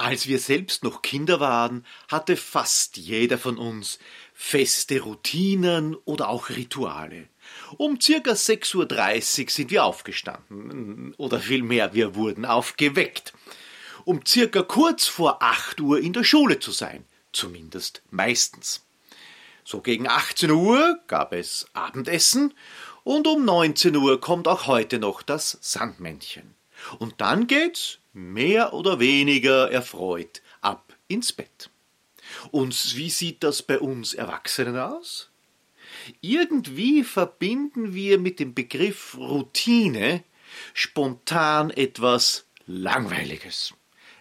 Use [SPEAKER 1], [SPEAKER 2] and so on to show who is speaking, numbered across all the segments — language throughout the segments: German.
[SPEAKER 1] Als wir selbst noch Kinder waren, hatte fast jeder von uns feste Routinen oder auch Rituale. Um circa 6.30 Uhr sind wir aufgestanden, oder vielmehr, wir wurden aufgeweckt. Um circa kurz vor 8 Uhr in der Schule zu sein, zumindest meistens. So gegen 18 Uhr gab es Abendessen und um 19 Uhr kommt auch heute noch das Sandmännchen. Und dann geht's mehr oder weniger erfreut ab ins Bett. Und wie sieht das bei uns Erwachsenen aus? Irgendwie verbinden wir mit dem Begriff Routine spontan etwas Langweiliges,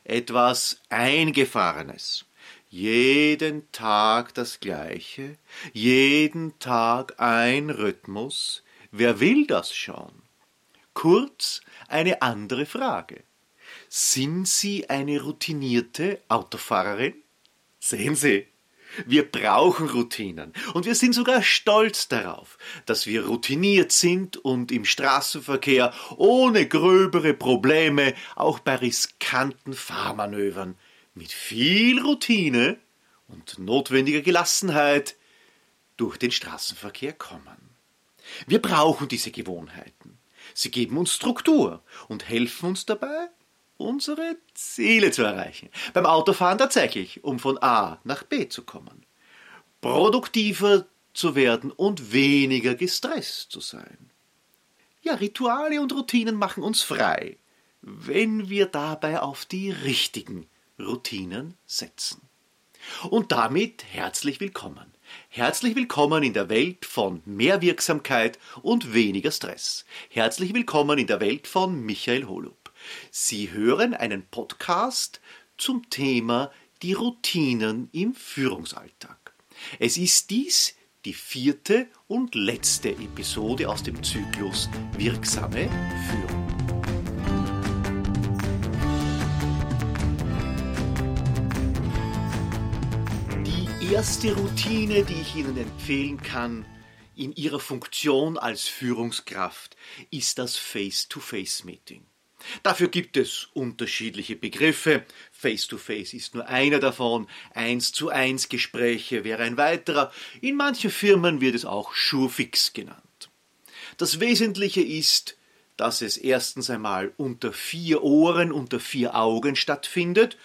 [SPEAKER 1] etwas Eingefahrenes. Jeden Tag das Gleiche, jeden Tag ein Rhythmus. Wer will das schon? Kurz eine andere Frage. Sind Sie eine routinierte Autofahrerin? Sehen Sie, wir brauchen Routinen und wir sind sogar stolz darauf, dass wir routiniert sind und im Straßenverkehr ohne gröbere Probleme auch bei riskanten Fahrmanövern mit viel Routine und notwendiger Gelassenheit durch den Straßenverkehr kommen. Wir brauchen diese Gewohnheiten. Sie geben uns Struktur und helfen uns dabei, unsere Ziele zu erreichen. Beim Autofahren tatsächlich, um von A nach B zu kommen. Produktiver zu werden und weniger gestresst zu sein. Ja, Rituale und Routinen machen uns frei, wenn wir dabei auf die richtigen Routinen setzen. Und damit herzlich willkommen. Herzlich willkommen in der Welt von mehr Wirksamkeit und weniger Stress. Herzlich willkommen in der Welt von Michael Holub. Sie hören einen Podcast zum Thema die Routinen im Führungsalltag. Es ist dies die vierte und letzte Episode aus dem Zyklus Wirksame Führung. Die erste Routine, die ich Ihnen empfehlen kann, in Ihrer Funktion als Führungskraft, ist das Face-to-Face-Meeting. Dafür gibt es unterschiedliche Begriffe. Face-to-Face -face ist nur einer davon. Eins zu eins Gespräche wäre ein weiterer. In manchen Firmen wird es auch Surefix genannt. Das Wesentliche ist, dass es erstens einmal unter vier Ohren, unter vier Augen stattfindet,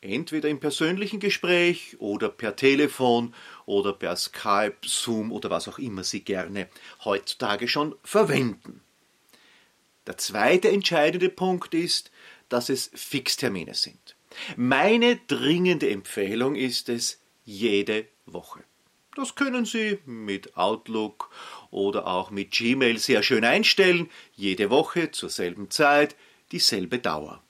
[SPEAKER 1] entweder im persönlichen Gespräch oder per Telefon oder per Skype, Zoom oder was auch immer Sie gerne heutzutage schon verwenden. Der zweite entscheidende Punkt ist, dass es Fixtermine sind. Meine dringende Empfehlung ist es jede Woche. Das können Sie mit Outlook oder auch mit Gmail sehr schön einstellen, jede Woche zur selben Zeit, dieselbe Dauer.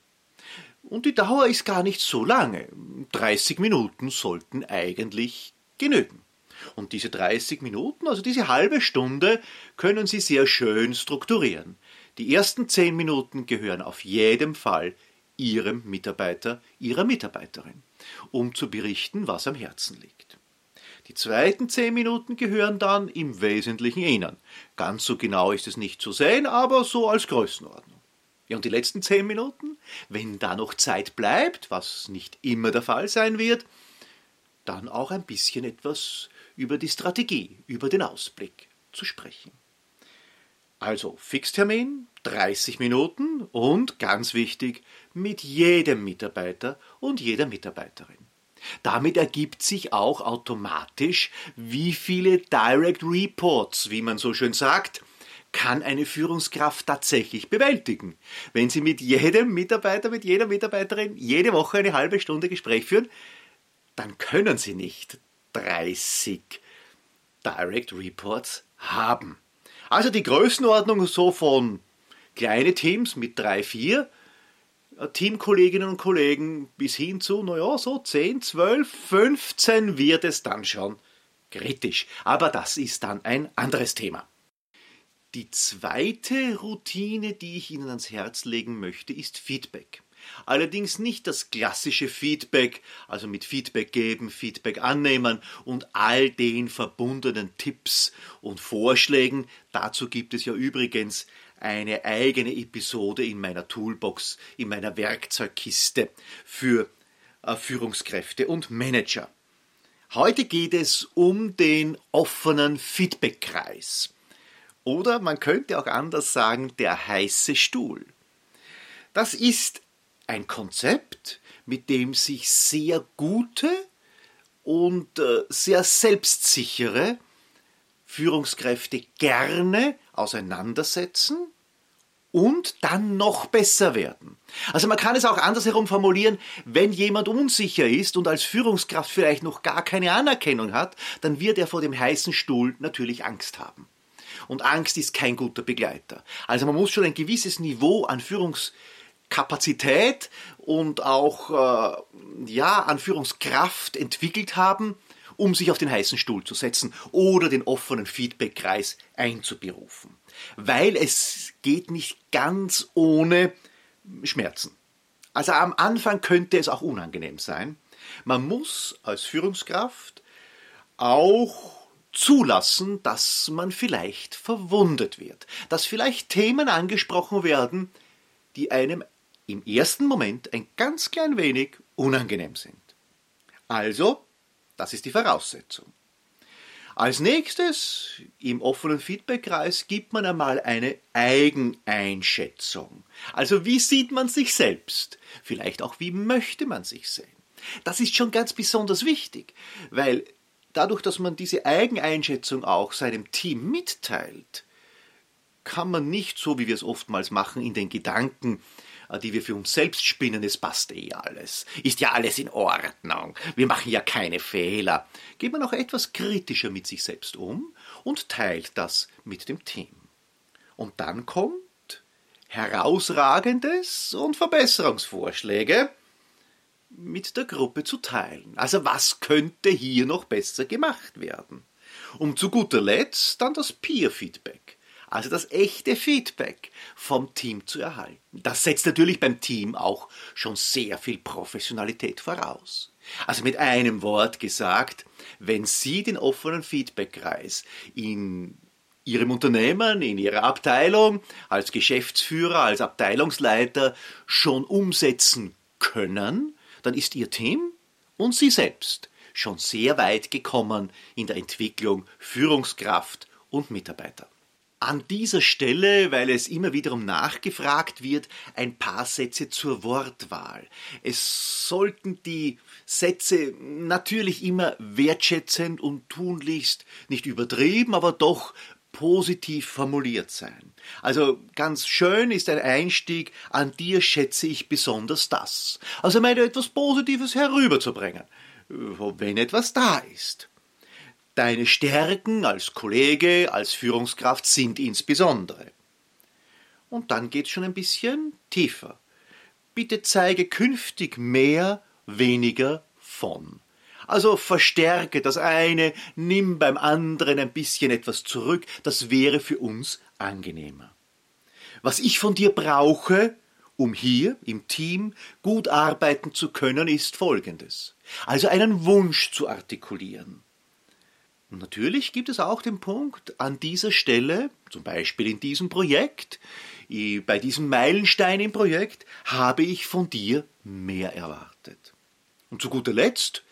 [SPEAKER 1] Und die Dauer ist gar nicht so lange. 30 Minuten sollten eigentlich genügen. Und diese 30 Minuten, also diese halbe Stunde, können Sie sehr schön strukturieren. Die ersten zehn Minuten gehören auf jeden Fall Ihrem Mitarbeiter, Ihrer Mitarbeiterin, um zu berichten, was am Herzen liegt. Die zweiten zehn Minuten gehören dann im Wesentlichen Ihnen. Ganz so genau ist es nicht zu sehen, aber so als Größenordnung. Ja, und die letzten zehn Minuten, wenn da noch Zeit bleibt, was nicht immer der Fall sein wird, dann auch ein bisschen etwas über die Strategie, über den Ausblick zu sprechen. Also Fixtermin, 30 Minuten und ganz wichtig, mit jedem Mitarbeiter und jeder Mitarbeiterin. Damit ergibt sich auch automatisch, wie viele Direct Reports, wie man so schön sagt, kann eine Führungskraft tatsächlich bewältigen. Wenn Sie mit jedem Mitarbeiter, mit jeder Mitarbeiterin jede Woche eine halbe Stunde Gespräch führen, dann können Sie nicht 30 Direct Reports haben. Also die Größenordnung so von kleine Teams mit drei, vier äh, Teamkolleginnen und Kollegen bis hin zu, naja, so 10, 12, 15 wird es dann schon kritisch. Aber das ist dann ein anderes Thema. Die zweite Routine, die ich Ihnen ans Herz legen möchte, ist Feedback. Allerdings nicht das klassische Feedback, also mit Feedback geben, Feedback annehmen und all den verbundenen Tipps und Vorschlägen. Dazu gibt es ja übrigens eine eigene Episode in meiner Toolbox, in meiner Werkzeugkiste für äh, Führungskräfte und Manager. Heute geht es um den offenen Feedbackkreis. Oder man könnte auch anders sagen, der heiße Stuhl. Das ist ein Konzept, mit dem sich sehr gute und äh, sehr selbstsichere Führungskräfte gerne auseinandersetzen und dann noch besser werden. Also man kann es auch andersherum formulieren, wenn jemand unsicher ist und als Führungskraft vielleicht noch gar keine Anerkennung hat, dann wird er vor dem heißen Stuhl natürlich Angst haben. Und Angst ist kein guter Begleiter. Also man muss schon ein gewisses Niveau an Führungskapazität und auch äh, ja, an Führungskraft entwickelt haben, um sich auf den heißen Stuhl zu setzen oder den offenen Feedbackkreis einzuberufen. Weil es geht nicht ganz ohne Schmerzen. Also am Anfang könnte es auch unangenehm sein. Man muss als Führungskraft auch zulassen, dass man vielleicht verwundet wird, dass vielleicht Themen angesprochen werden, die einem im ersten Moment ein ganz klein wenig unangenehm sind. Also das ist die Voraussetzung. Als nächstes im offenen Feedbackkreis gibt man einmal eine Eigeneinschätzung. Also wie sieht man sich selbst? Vielleicht auch wie möchte man sich sehen? Das ist schon ganz besonders wichtig, weil dadurch, dass man diese Eigeneinschätzung auch seinem Team mitteilt, kann man nicht so, wie wir es oftmals machen, in den Gedanken die wir für uns selbst spinnen, es passt eh alles, ist ja alles in Ordnung, wir machen ja keine Fehler, geht man auch etwas kritischer mit sich selbst um und teilt das mit dem Team. Und dann kommt herausragendes und Verbesserungsvorschläge mit der Gruppe zu teilen. Also was könnte hier noch besser gemacht werden? Und zu guter Letzt dann das Peer-Feedback also das echte Feedback vom Team zu erhalten. Das setzt natürlich beim Team auch schon sehr viel Professionalität voraus. Also mit einem Wort gesagt, wenn Sie den offenen Feedbackkreis in Ihrem Unternehmen, in Ihrer Abteilung, als Geschäftsführer, als Abteilungsleiter schon umsetzen können, dann ist Ihr Team und Sie selbst schon sehr weit gekommen in der Entwicklung Führungskraft und Mitarbeiter. An dieser Stelle, weil es immer wiederum nachgefragt wird, ein paar Sätze zur Wortwahl. Es sollten die Sätze natürlich immer wertschätzend und tunlichst nicht übertrieben, aber doch positiv formuliert sein. Also ganz schön ist ein Einstieg, an dir schätze ich besonders das. Also meine etwas Positives herüberzubringen, wenn etwas da ist. Deine Stärken als Kollege, als Führungskraft sind insbesondere. Und dann geht es schon ein bisschen tiefer. Bitte zeige künftig mehr, weniger von. Also verstärke das eine, nimm beim anderen ein bisschen etwas zurück, das wäre für uns angenehmer. Was ich von dir brauche, um hier im Team gut arbeiten zu können, ist Folgendes. Also einen Wunsch zu artikulieren. Und natürlich gibt es auch den Punkt, an dieser Stelle, zum Beispiel in diesem Projekt, bei diesem Meilenstein im Projekt, habe ich von dir mehr erwartet. Und zu guter Letzt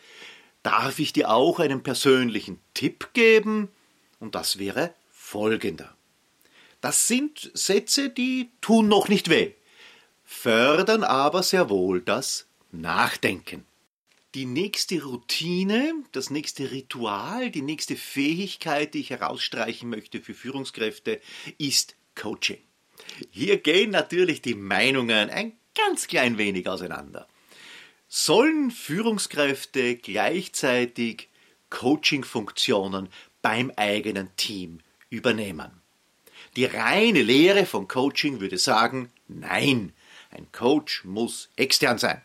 [SPEAKER 1] darf ich dir auch einen persönlichen Tipp geben, und das wäre folgender. Das sind Sätze, die tun noch nicht weh, fördern aber sehr wohl das Nachdenken die nächste Routine, das nächste Ritual, die nächste Fähigkeit, die ich herausstreichen möchte für Führungskräfte, ist Coaching. Hier gehen natürlich die Meinungen ein ganz klein wenig auseinander. Sollen Führungskräfte gleichzeitig Coaching-Funktionen beim eigenen Team übernehmen? Die reine Lehre von Coaching würde sagen, nein, ein Coach muss extern sein.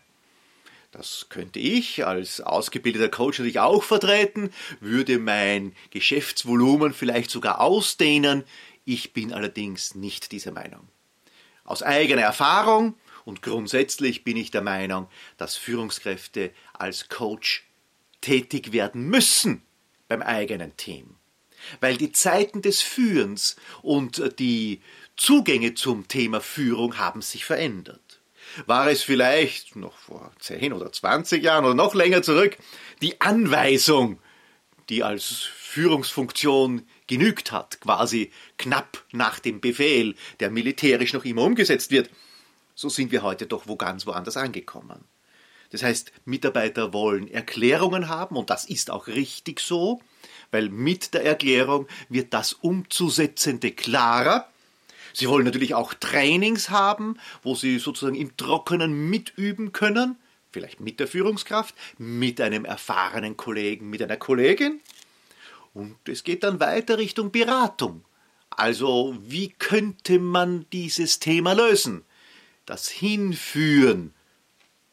[SPEAKER 1] Das könnte ich als ausgebildeter Coach natürlich auch vertreten, würde mein Geschäftsvolumen vielleicht sogar ausdehnen. Ich bin allerdings nicht dieser Meinung. Aus eigener Erfahrung und grundsätzlich bin ich der Meinung, dass Führungskräfte als Coach tätig werden müssen beim eigenen Team. Weil die Zeiten des Führens und die Zugänge zum Thema Führung haben sich verändert. War es vielleicht noch vor 10 oder 20 Jahren oder noch länger zurück die Anweisung, die als Führungsfunktion genügt hat, quasi knapp nach dem Befehl, der militärisch noch immer umgesetzt wird. So sind wir heute doch wo ganz woanders angekommen. Das heißt, Mitarbeiter wollen Erklärungen haben und das ist auch richtig so, weil mit der Erklärung wird das Umzusetzende klarer. Sie wollen natürlich auch Trainings haben, wo sie sozusagen im Trockenen mitüben können, vielleicht mit der Führungskraft, mit einem erfahrenen Kollegen, mit einer Kollegin. Und es geht dann weiter Richtung Beratung. Also wie könnte man dieses Thema lösen? Das Hinführen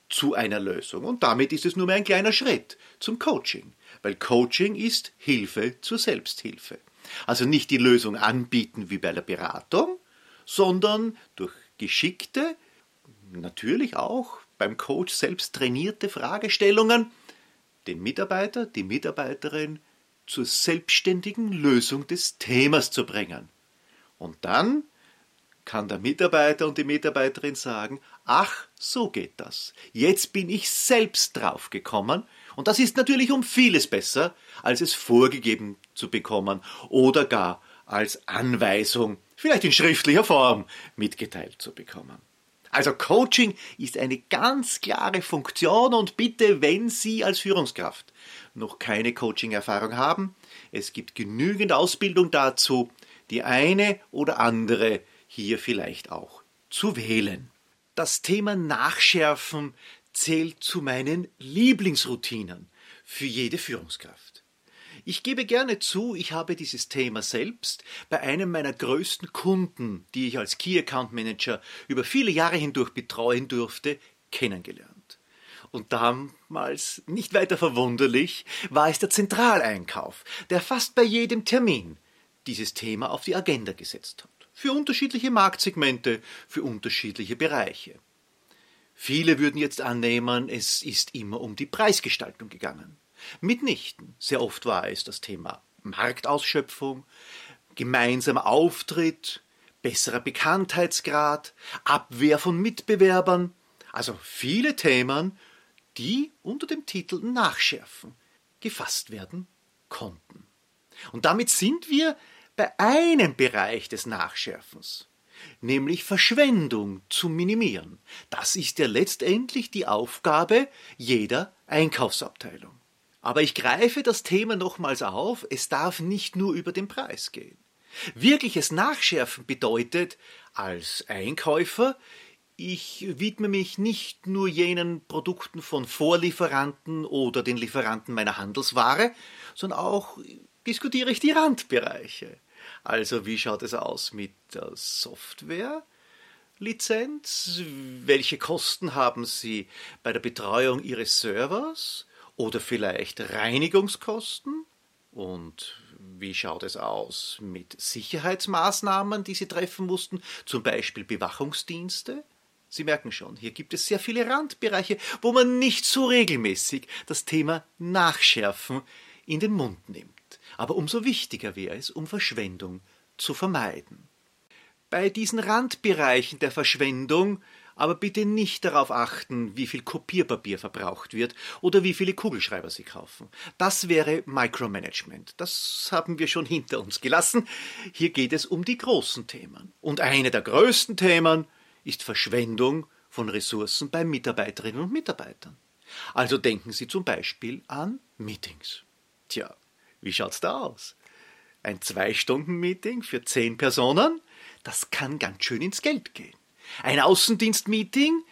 [SPEAKER 1] zu einer Lösung. Und damit ist es nur mehr ein kleiner Schritt zum Coaching. Weil Coaching ist Hilfe zur Selbsthilfe. Also nicht die Lösung anbieten wie bei der Beratung, sondern durch geschickte, natürlich auch beim Coach selbst trainierte Fragestellungen den Mitarbeiter, die Mitarbeiterin zur selbstständigen Lösung des Themas zu bringen. Und dann kann der Mitarbeiter und die Mitarbeiterin sagen, ach, so geht das. Jetzt bin ich selbst drauf gekommen und das ist natürlich um vieles besser, als es vorgegeben zu bekommen oder gar als Anweisung, vielleicht in schriftlicher Form, mitgeteilt zu bekommen. Also Coaching ist eine ganz klare Funktion und bitte, wenn Sie als Führungskraft noch keine Coaching-Erfahrung haben, es gibt genügend Ausbildung dazu, die eine oder andere hier vielleicht auch zu wählen. Das Thema Nachschärfen zählt zu meinen Lieblingsroutinen für jede Führungskraft. Ich gebe gerne zu, ich habe dieses Thema selbst bei einem meiner größten Kunden, die ich als Key Account Manager über viele Jahre hindurch betreuen durfte, kennengelernt. Und damals, nicht weiter verwunderlich, war es der Zentraleinkauf, der fast bei jedem Termin dieses Thema auf die Agenda gesetzt hat. Für unterschiedliche Marktsegmente, für unterschiedliche Bereiche. Viele würden jetzt annehmen, es ist immer um die Preisgestaltung gegangen. Mitnichten. Sehr oft war es das Thema Marktausschöpfung, gemeinsamer Auftritt, besserer Bekanntheitsgrad, Abwehr von Mitbewerbern, also viele Themen, die unter dem Titel Nachschärfen gefasst werden konnten. Und damit sind wir bei einem Bereich des Nachschärfens, nämlich Verschwendung zu minimieren. Das ist ja letztendlich die Aufgabe jeder Einkaufsabteilung. Aber ich greife das Thema nochmals auf, es darf nicht nur über den Preis gehen. Wirkliches Nachschärfen bedeutet, als Einkäufer, ich widme mich nicht nur jenen Produkten von Vorlieferanten oder den Lieferanten meiner Handelsware, sondern auch diskutiere ich die Randbereiche. Also wie schaut es aus mit der Software? Lizenz? Welche Kosten haben Sie bei der Betreuung Ihres Servers? Oder vielleicht Reinigungskosten? Und wie schaut es aus mit Sicherheitsmaßnahmen, die Sie treffen mussten, zum Beispiel Bewachungsdienste? Sie merken schon, hier gibt es sehr viele Randbereiche, wo man nicht so regelmäßig das Thema Nachschärfen in den Mund nimmt aber umso wichtiger wäre es, um Verschwendung zu vermeiden. Bei diesen Randbereichen der Verschwendung aber bitte nicht darauf achten, wie viel Kopierpapier verbraucht wird oder wie viele Kugelschreiber Sie kaufen. Das wäre Micromanagement. Das haben wir schon hinter uns gelassen. Hier geht es um die großen Themen. Und eine der größten Themen ist Verschwendung von Ressourcen bei Mitarbeiterinnen und Mitarbeitern. Also denken Sie zum Beispiel an Meetings. Tja, wie schaut's da aus? Ein Zwei-Stunden-Meeting für zehn Personen? Das kann ganz schön ins Geld gehen. Ein Außendienst-Meeting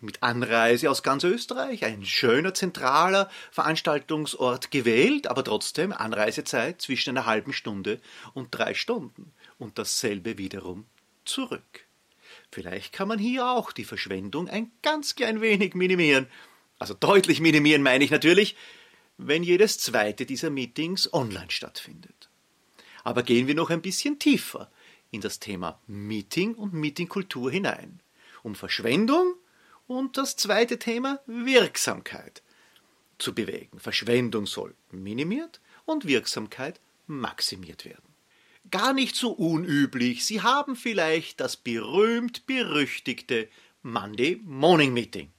[SPEAKER 1] mit Anreise aus ganz Österreich, ein schöner zentraler Veranstaltungsort gewählt, aber trotzdem Anreisezeit zwischen einer halben Stunde und drei Stunden und dasselbe wiederum zurück. Vielleicht kann man hier auch die Verschwendung ein ganz klein wenig minimieren. Also deutlich minimieren meine ich natürlich, wenn jedes zweite dieser Meetings online stattfindet. Aber gehen wir noch ein bisschen tiefer in das Thema Meeting und Meetingkultur hinein, um Verschwendung und das zweite Thema Wirksamkeit zu bewegen. Verschwendung soll minimiert und Wirksamkeit maximiert werden. Gar nicht so unüblich, Sie haben vielleicht das berühmt berüchtigte Monday Morning Meeting.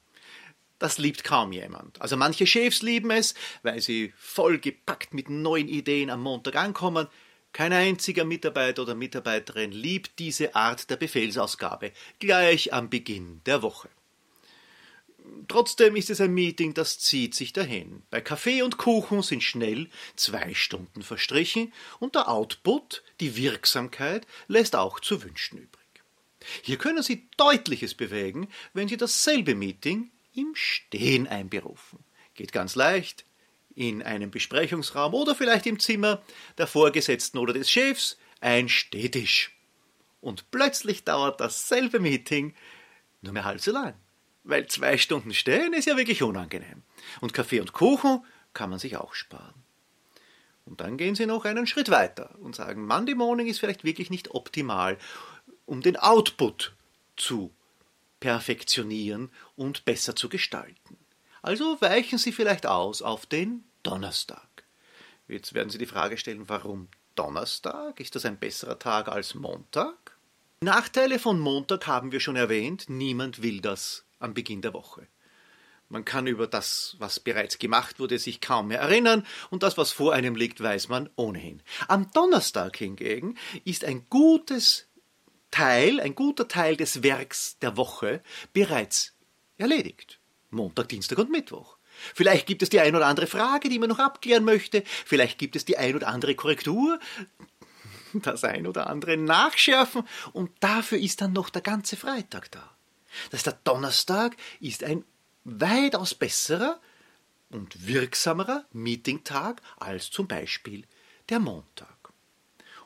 [SPEAKER 1] Das liebt kaum jemand. Also manche Chefs lieben es, weil sie vollgepackt mit neuen Ideen am Montag ankommen. Kein einziger Mitarbeiter oder Mitarbeiterin liebt diese Art der Befehlsausgabe gleich am Beginn der Woche. Trotzdem ist es ein Meeting, das zieht sich dahin. Bei Kaffee und Kuchen sind schnell zwei Stunden verstrichen und der Output, die Wirksamkeit, lässt auch zu wünschen übrig. Hier können Sie Deutliches bewegen, wenn Sie dasselbe Meeting im Stehen einberufen. Geht ganz leicht. In einem Besprechungsraum oder vielleicht im Zimmer der Vorgesetzten oder des Chefs ein Stehtisch. Und plötzlich dauert dasselbe Meeting nur mehr halb so lang. Weil zwei Stunden stehen ist ja wirklich unangenehm. Und Kaffee und Kuchen kann man sich auch sparen. Und dann gehen Sie noch einen Schritt weiter und sagen, Monday Morning ist vielleicht wirklich nicht optimal, um den Output zu perfektionieren und besser zu gestalten. Also weichen Sie vielleicht aus auf den Donnerstag. Jetzt werden Sie die Frage stellen, warum Donnerstag? Ist das ein besserer Tag als Montag? Nachteile von Montag haben wir schon erwähnt. Niemand will das am Beginn der Woche. Man kann über das, was bereits gemacht wurde, sich kaum mehr erinnern, und das, was vor einem liegt, weiß man ohnehin. Am Donnerstag hingegen ist ein gutes Teil, ein guter Teil des Werks der Woche bereits erledigt. Montag, Dienstag und Mittwoch. Vielleicht gibt es die ein oder andere Frage, die man noch abklären möchte. Vielleicht gibt es die ein oder andere Korrektur, das ein oder andere Nachschärfen. Und dafür ist dann noch der ganze Freitag da. Das heißt, der Donnerstag ist ein weitaus besserer und wirksamerer Meetingtag als zum Beispiel der Montag.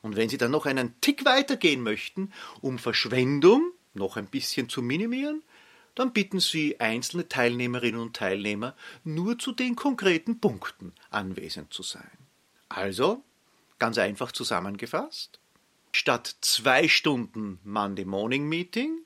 [SPEAKER 1] Und wenn Sie dann noch einen Tick weitergehen möchten, um Verschwendung noch ein bisschen zu minimieren, dann bitten Sie einzelne Teilnehmerinnen und Teilnehmer nur zu den konkreten Punkten anwesend zu sein. Also, ganz einfach zusammengefasst, statt zwei Stunden Monday Morning Meeting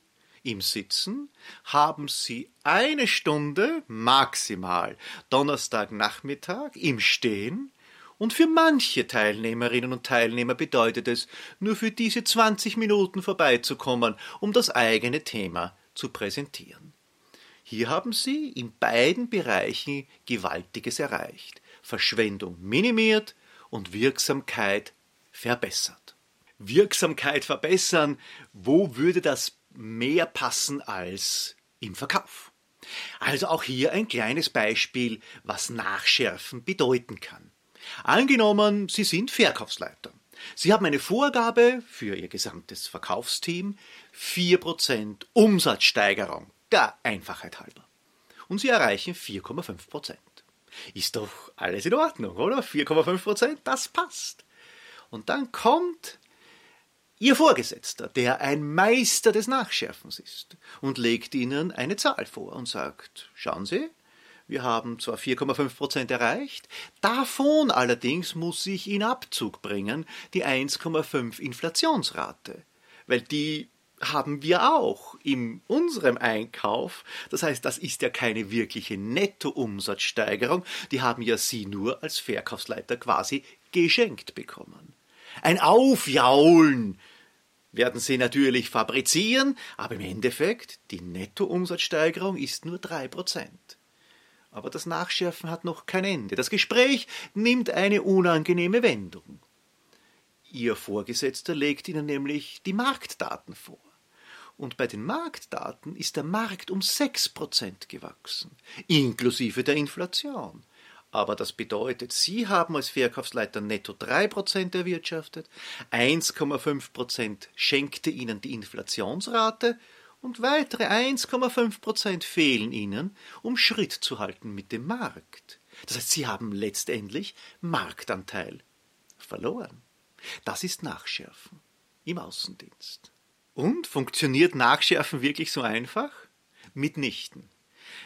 [SPEAKER 1] im Sitzen haben Sie eine Stunde maximal Donnerstagnachmittag im Stehen und für manche Teilnehmerinnen und Teilnehmer bedeutet es, nur für diese 20 Minuten vorbeizukommen, um das eigene Thema zu präsentieren. Hier haben Sie in beiden Bereichen Gewaltiges erreicht, Verschwendung minimiert und Wirksamkeit verbessert. Wirksamkeit verbessern, wo würde das mehr passen als im Verkauf? Also auch hier ein kleines Beispiel, was Nachschärfen bedeuten kann. Angenommen, Sie sind Verkaufsleiter. Sie haben eine Vorgabe für Ihr gesamtes Verkaufsteam, 4% Umsatzsteigerung, der Einfachheit halber. Und Sie erreichen 4,5%. Ist doch alles in Ordnung, oder? 4,5%, das passt. Und dann kommt Ihr Vorgesetzter, der ein Meister des Nachschärfens ist, und legt Ihnen eine Zahl vor und sagt, schauen Sie, wir haben zwar 4,5 Prozent erreicht, davon allerdings muss ich in Abzug bringen die 1,5 Inflationsrate, weil die haben wir auch in unserem Einkauf. Das heißt, das ist ja keine wirkliche Nettoumsatzsteigerung, die haben ja Sie nur als Verkaufsleiter quasi geschenkt bekommen. Ein Aufjaulen werden Sie natürlich fabrizieren, aber im Endeffekt, die Nettoumsatzsteigerung ist nur 3 Prozent. Aber das Nachschärfen hat noch kein Ende. Das Gespräch nimmt eine unangenehme Wendung. Ihr Vorgesetzter legt Ihnen nämlich die Marktdaten vor. Und bei den Marktdaten ist der Markt um 6% gewachsen, inklusive der Inflation. Aber das bedeutet, Sie haben als Verkaufsleiter netto 3% erwirtschaftet, 1,5% schenkte Ihnen die Inflationsrate und weitere 1,5 Prozent fehlen ihnen, um Schritt zu halten mit dem Markt. Das heißt, sie haben letztendlich Marktanteil verloren. Das ist Nachschärfen im Außendienst. Und funktioniert Nachschärfen wirklich so einfach? Mitnichten.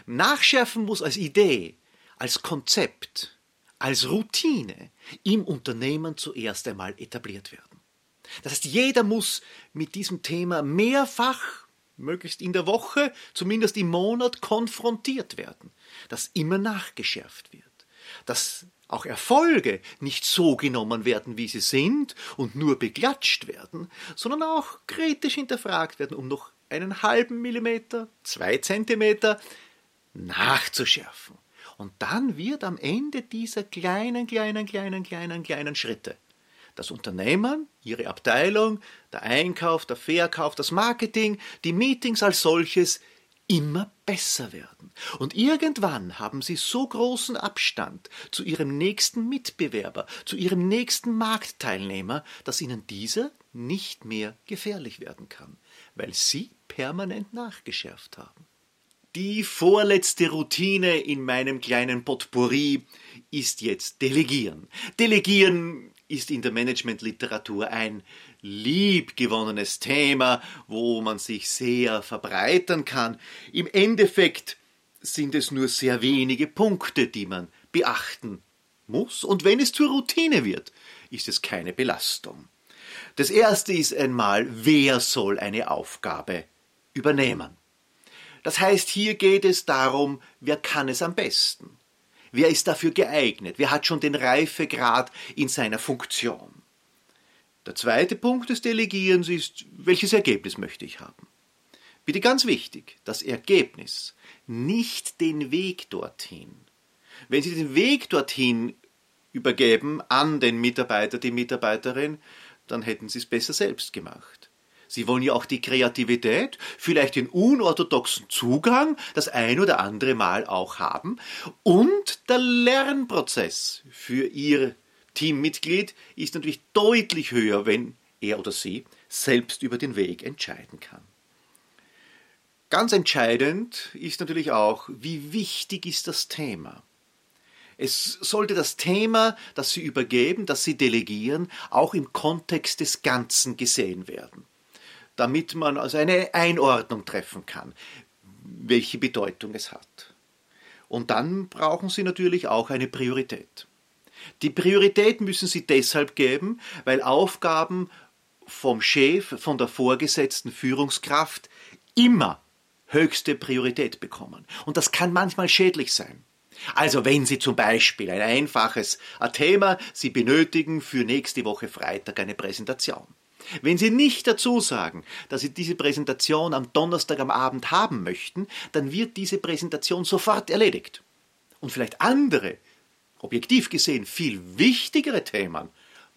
[SPEAKER 1] Nachschärfen muss als Idee, als Konzept, als Routine im Unternehmen zuerst einmal etabliert werden. Das heißt, jeder muss mit diesem Thema mehrfach möglichst in der Woche, zumindest im Monat konfrontiert werden, dass immer nachgeschärft wird, dass auch Erfolge nicht so genommen werden, wie sie sind und nur beklatscht werden, sondern auch kritisch hinterfragt werden, um noch einen halben Millimeter, zwei Zentimeter nachzuschärfen. Und dann wird am Ende dieser kleinen, kleinen, kleinen, kleinen, kleinen Schritte das Unternehmen, ihre Abteilung, der Einkauf, der Verkauf, das Marketing, die Meetings als solches immer besser werden. Und irgendwann haben sie so großen Abstand zu ihrem nächsten Mitbewerber, zu ihrem nächsten Marktteilnehmer, dass ihnen dieser nicht mehr gefährlich werden kann, weil sie permanent nachgeschärft haben. Die vorletzte Routine in meinem kleinen Potpourri ist jetzt Delegieren. Delegieren ist in der Managementliteratur ein liebgewonnenes Thema, wo man sich sehr verbreitern kann. Im Endeffekt sind es nur sehr wenige Punkte, die man beachten muss, und wenn es zur Routine wird, ist es keine Belastung. Das erste ist einmal, wer soll eine Aufgabe übernehmen? Das heißt, hier geht es darum, wer kann es am besten? Wer ist dafür geeignet? Wer hat schon den Reifegrad in seiner Funktion? Der zweite Punkt des Delegierens ist, welches Ergebnis möchte ich haben? Bitte ganz wichtig, das Ergebnis, nicht den Weg dorthin. Wenn Sie den Weg dorthin übergeben an den Mitarbeiter, die Mitarbeiterin, dann hätten Sie es besser selbst gemacht. Sie wollen ja auch die Kreativität, vielleicht den unorthodoxen Zugang das ein oder andere Mal auch haben und der Lernprozess für Ihr Teammitglied ist natürlich deutlich höher, wenn er oder sie selbst über den Weg entscheiden kann. Ganz entscheidend ist natürlich auch, wie wichtig ist das Thema. Es sollte das Thema, das Sie übergeben, das Sie delegieren, auch im Kontext des Ganzen gesehen werden damit man also eine Einordnung treffen kann, welche Bedeutung es hat. Und dann brauchen Sie natürlich auch eine Priorität. Die Priorität müssen Sie deshalb geben, weil Aufgaben vom Chef, von der vorgesetzten Führungskraft immer höchste Priorität bekommen. Und das kann manchmal schädlich sein. Also wenn Sie zum Beispiel ein einfaches Thema, Sie benötigen für nächste Woche Freitag eine Präsentation. Wenn Sie nicht dazu sagen, dass Sie diese Präsentation am Donnerstag am Abend haben möchten, dann wird diese Präsentation sofort erledigt. Und vielleicht andere, objektiv gesehen viel wichtigere Themen,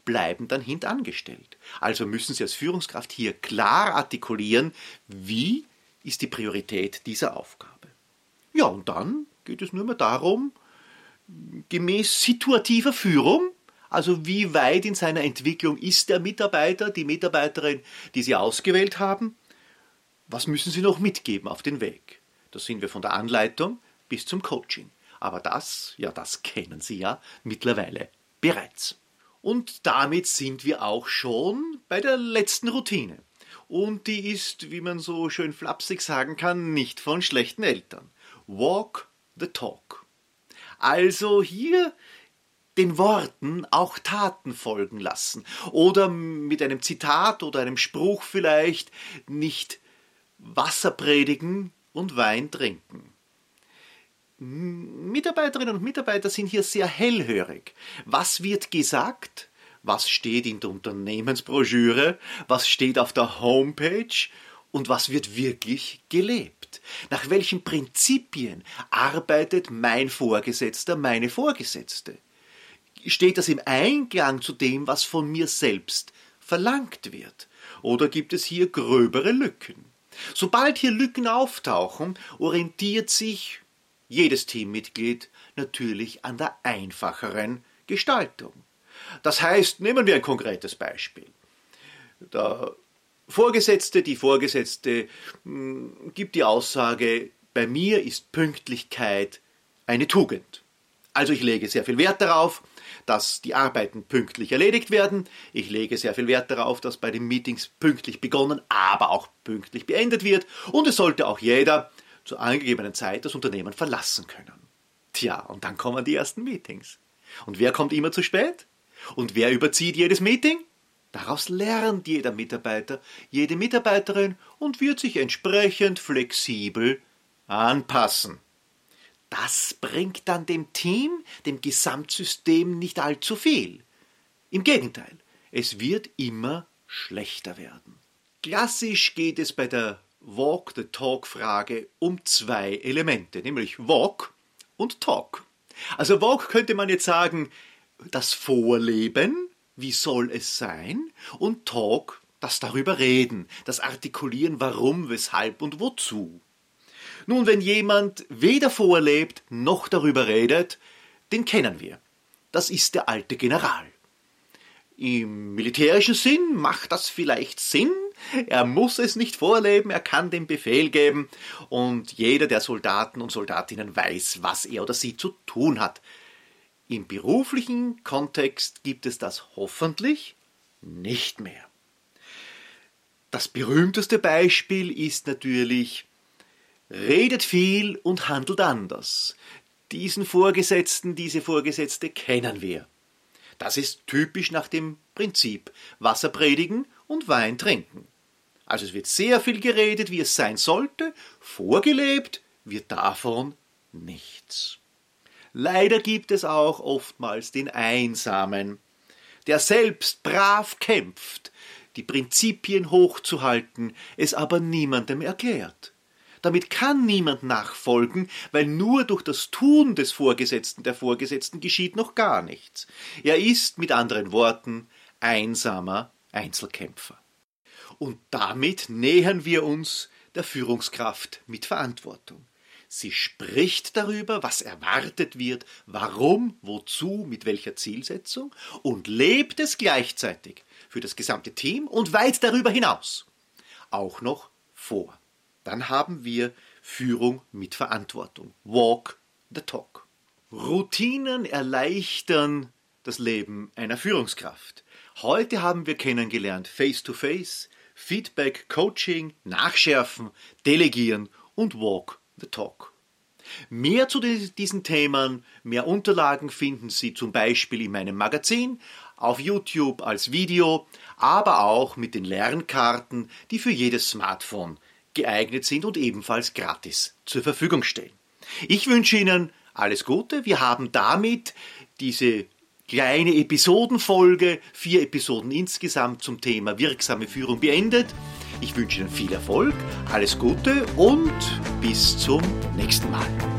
[SPEAKER 1] bleiben dann hintangestellt. Also müssen Sie als Führungskraft hier klar artikulieren, wie ist die Priorität dieser Aufgabe. Ja, und dann geht es nur mehr darum, gemäß situativer Führung also wie weit in seiner Entwicklung ist der Mitarbeiter, die Mitarbeiterin, die Sie ausgewählt haben? Was müssen Sie noch mitgeben auf den Weg? Da sind wir von der Anleitung bis zum Coaching. Aber das, ja, das kennen Sie ja mittlerweile bereits. Und damit sind wir auch schon bei der letzten Routine. Und die ist, wie man so schön flapsig sagen kann, nicht von schlechten Eltern. Walk the talk. Also hier den Worten auch Taten folgen lassen. Oder mit einem Zitat oder einem Spruch vielleicht nicht Wasser predigen und Wein trinken. Mitarbeiterinnen und Mitarbeiter sind hier sehr hellhörig. Was wird gesagt? Was steht in der Unternehmensbroschüre? Was steht auf der Homepage? Und was wird wirklich gelebt? Nach welchen Prinzipien arbeitet mein Vorgesetzter, meine Vorgesetzte? Steht das im Einklang zu dem, was von mir selbst verlangt wird? Oder gibt es hier gröbere Lücken? Sobald hier Lücken auftauchen, orientiert sich jedes Teammitglied natürlich an der einfacheren Gestaltung. Das heißt, nehmen wir ein konkretes Beispiel. Der Vorgesetzte, die Vorgesetzte hm, gibt die Aussage, bei mir ist Pünktlichkeit eine Tugend. Also ich lege sehr viel Wert darauf, dass die Arbeiten pünktlich erledigt werden. Ich lege sehr viel Wert darauf, dass bei den Meetings pünktlich begonnen, aber auch pünktlich beendet wird. Und es sollte auch jeder zur angegebenen Zeit das Unternehmen verlassen können. Tja, und dann kommen die ersten Meetings. Und wer kommt immer zu spät? Und wer überzieht jedes Meeting? Daraus lernt jeder Mitarbeiter, jede Mitarbeiterin und wird sich entsprechend flexibel anpassen. Das bringt dann dem Team, dem Gesamtsystem nicht allzu viel. Im Gegenteil, es wird immer schlechter werden. Klassisch geht es bei der Walk the Talk Frage um zwei Elemente, nämlich Walk und Talk. Also Walk könnte man jetzt sagen, das Vorleben, wie soll es sein, und Talk, das darüber reden, das Artikulieren, warum, weshalb und wozu. Nun, wenn jemand weder vorlebt noch darüber redet, den kennen wir. Das ist der alte General. Im militärischen Sinn macht das vielleicht Sinn. Er muss es nicht vorleben, er kann den Befehl geben und jeder der Soldaten und Soldatinnen weiß, was er oder sie zu tun hat. Im beruflichen Kontext gibt es das hoffentlich nicht mehr. Das berühmteste Beispiel ist natürlich redet viel und handelt anders. Diesen Vorgesetzten, diese Vorgesetzte kennen wir. Das ist typisch nach dem Prinzip Wasser predigen und Wein trinken. Also es wird sehr viel geredet, wie es sein sollte, vorgelebt wird davon nichts. Leider gibt es auch oftmals den Einsamen, der selbst brav kämpft, die Prinzipien hochzuhalten, es aber niemandem erklärt. Damit kann niemand nachfolgen, weil nur durch das Tun des Vorgesetzten der Vorgesetzten geschieht noch gar nichts. Er ist, mit anderen Worten, einsamer Einzelkämpfer. Und damit nähern wir uns der Führungskraft mit Verantwortung. Sie spricht darüber, was erwartet wird, warum, wozu, mit welcher Zielsetzung und lebt es gleichzeitig für das gesamte Team und weit darüber hinaus. Auch noch vor dann haben wir Führung mit Verantwortung. Walk the talk. Routinen erleichtern das Leben einer Führungskraft. Heute haben wir kennengelernt Face-to-Face, Feedback, Coaching, Nachschärfen, Delegieren und Walk the Talk. Mehr zu diesen Themen, mehr Unterlagen finden Sie zum Beispiel in meinem Magazin, auf YouTube als Video, aber auch mit den Lernkarten, die für jedes Smartphone geeignet sind und ebenfalls gratis zur Verfügung stehen. Ich wünsche Ihnen alles Gute. Wir haben damit diese kleine Episodenfolge, vier Episoden insgesamt zum Thema wirksame Führung beendet. Ich wünsche Ihnen viel Erfolg, alles Gute und bis zum nächsten Mal.